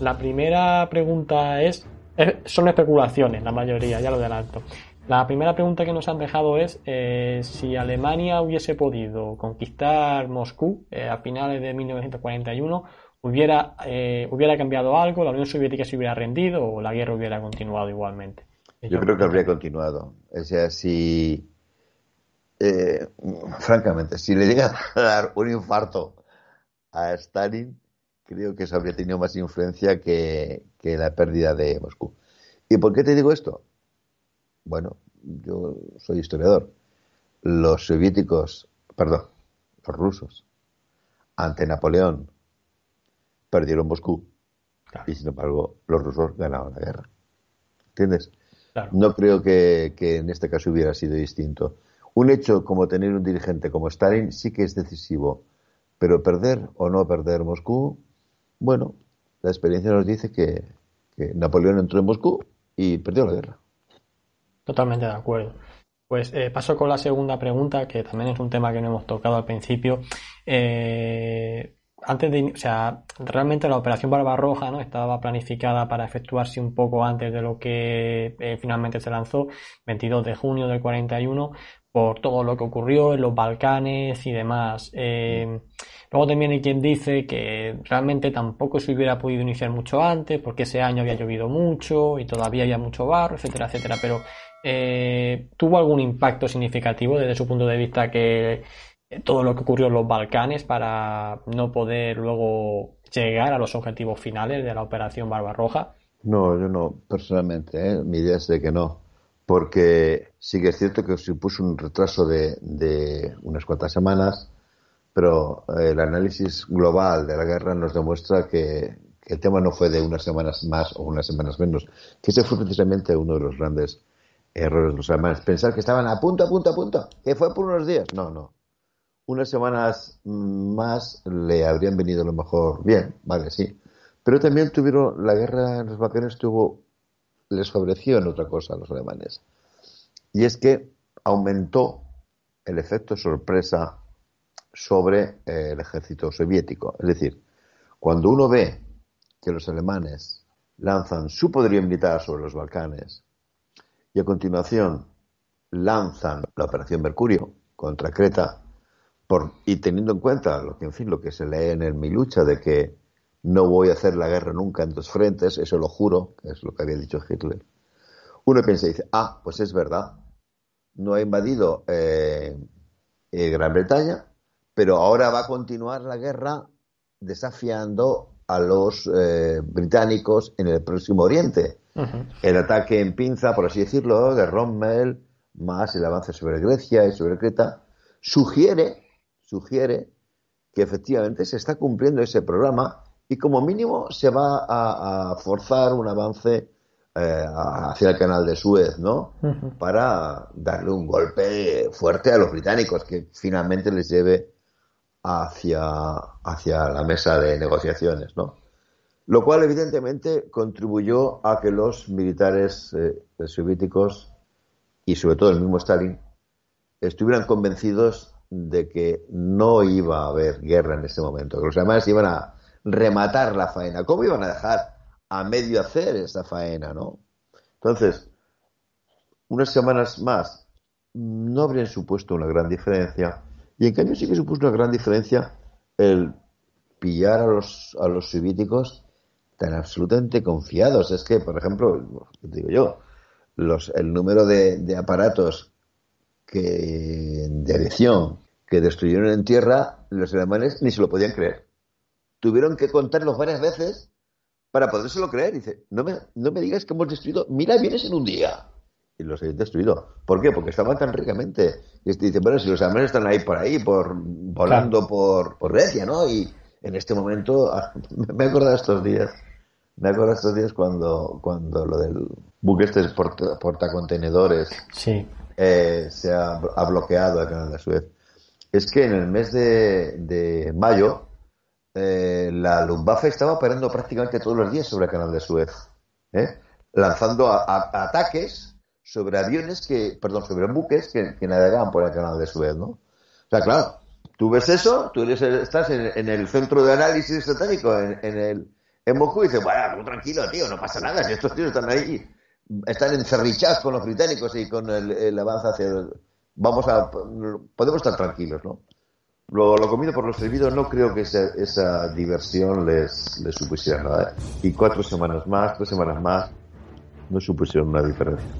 La primera pregunta es, son especulaciones, la mayoría, ya lo adelanto. La primera pregunta que nos han dejado es eh, si Alemania hubiese podido conquistar Moscú eh, a finales de 1941, hubiera, eh, hubiera cambiado algo, la Unión Soviética se hubiera rendido o la guerra hubiera continuado igualmente. Yo creo que habría continuado. O sea, si, francamente, si le llega a dar un infarto a Stalin, creo que eso habría tenido más influencia que, que la pérdida de Moscú. ¿Y por qué te digo esto? Bueno, yo soy historiador. Los soviéticos, perdón, los rusos, ante Napoleón, perdieron Moscú. Y sin embargo, los rusos ganaron la guerra. ¿Entiendes? No creo que, que, en este caso hubiera sido distinto. Un hecho como tener un dirigente como Stalin sí que es decisivo, pero perder o no perder Moscú, bueno, la experiencia nos dice que, Napoleón entró en Moscú y perdió la guerra. Totalmente de acuerdo. Pues eh, paso con la segunda pregunta, que también es un tema que no hemos tocado al principio. Eh, antes de, o sea, realmente la operación Barbarroja, ¿no? Estaba planificada para efectuarse un poco antes de lo que eh, finalmente se lanzó, 22 de junio del 41, por todo lo que ocurrió en los Balcanes y demás. Eh, luego también hay quien dice que realmente tampoco se hubiera podido iniciar mucho antes, porque ese año había llovido mucho y todavía había mucho barro, etcétera, etcétera. Pero eh, ¿tuvo algún impacto significativo desde su punto de vista que todo lo que ocurrió en los Balcanes para no poder luego llegar a los objetivos finales de la operación Barbarroja? No, yo no, personalmente, ¿eh? mi idea es de que no porque sí que es cierto que supuso un retraso de, unas cuantas semanas, pero eh, el análisis global de la guerra nos demuestra que, el tema no fue de unas semanas más o unas semanas menos, que ese fue precisamente uno de los grandes errores de los alemanes. Pensar que estaban a punto, a punto, a punto, que fue por unos días. No, no. Unas semanas más le habrían venido a lo mejor bien, vale, sí. Pero también tuvieron, la guerra en los Balcanes tuvo les favoreció en otra cosa a los alemanes. Y es que aumentó el efecto sorpresa sobre eh, el ejército soviético. Es decir, cuando uno ve que los alemanes lanzan su poderío militar sobre los Balcanes y a continuación lanzan la operación Mercurio contra Creta y teniendo en cuenta lo que en fin lo que se lee en el Mi lucha de que no voy a hacer la guerra nunca en dos frentes, eso lo juro, es lo que había dicho Hitler. Uno piensa y dice, ah, pues es verdad, no ha invadido eh, eh, Gran Bretaña, pero ahora va a continuar la guerra desafiando a los eh, británicos en el próximo Oriente. El ataque en pinza, por así decirlo, de Rommel, más el avance sobre Grecia y sobre Creta, sugiere, sugiere que efectivamente se está cumpliendo ese programa y como mínimo se va a, forzar un avance eh, hacia el canal de Suez, ¿no? Para darle un golpe fuerte a los británicos que finalmente les lleve hacia, hacia la mesa de negociaciones, ¿no? Lo cual evidentemente contribuyó a que los militares eh, soviéticos y sobre todo el mismo Stalin estuvieran convencidos de que no iba a haber guerra en ese momento, que los alemanes iban a, rematar la faena. ¿Cómo iban a dejar a medio hacer esa faena, no? Entonces, unas semanas más no habrían supuesto una gran diferencia y en cambio sí que supuso una gran diferencia el pillar a los, a los soviéticos tan absolutamente confiados. Es que, por ejemplo, digo yo, los, el número de, de aparatos que, de aviación que destruyeron en tierra, los alemanes ni se lo podían creer tuvieron que contarlos varias veces para podérselo creer. Dice, no me, no me digas que hemos destruido mil aviones en un día. Y los he destruido. ¿Por qué? Porque estaban tan ricamente. Y este dice, bueno, si los aviones están ahí por ahí, por volando por, por Grecia, ¿no? Y en este momento, me he acordado estos días, me he acordado estos días cuando, cuando lo del buque este porta, portacontenedores sí. Eh, se ha, bloqueado el canal de Suez. Es que en el mes de, de mayo, eh, la Luftwaffe estaba operando prácticamente todos los días sobre el canal de Suez, ¿eh? lanzando ataques sobre aviones que, perdón, sobre buques que, navegaban por el canal de Suez, ¿no? O sea, claro, tú ves eso, tú estás en, el centro de análisis estratégico, en, el, En Moscú dice, bueno, tranquilo, tío, no pasa nada, si estos tíos están ahí, están encerrichados con los británicos y con el, el avance hacia... Vamos a... Podemos estar tranquilos, ¿no? Lo, lo comido por lo servido no creo que esa, esa diversión les, les supusiera nada. ¿eh? Y cuatro semanas más, tres semanas más, no supusieron una diferencia.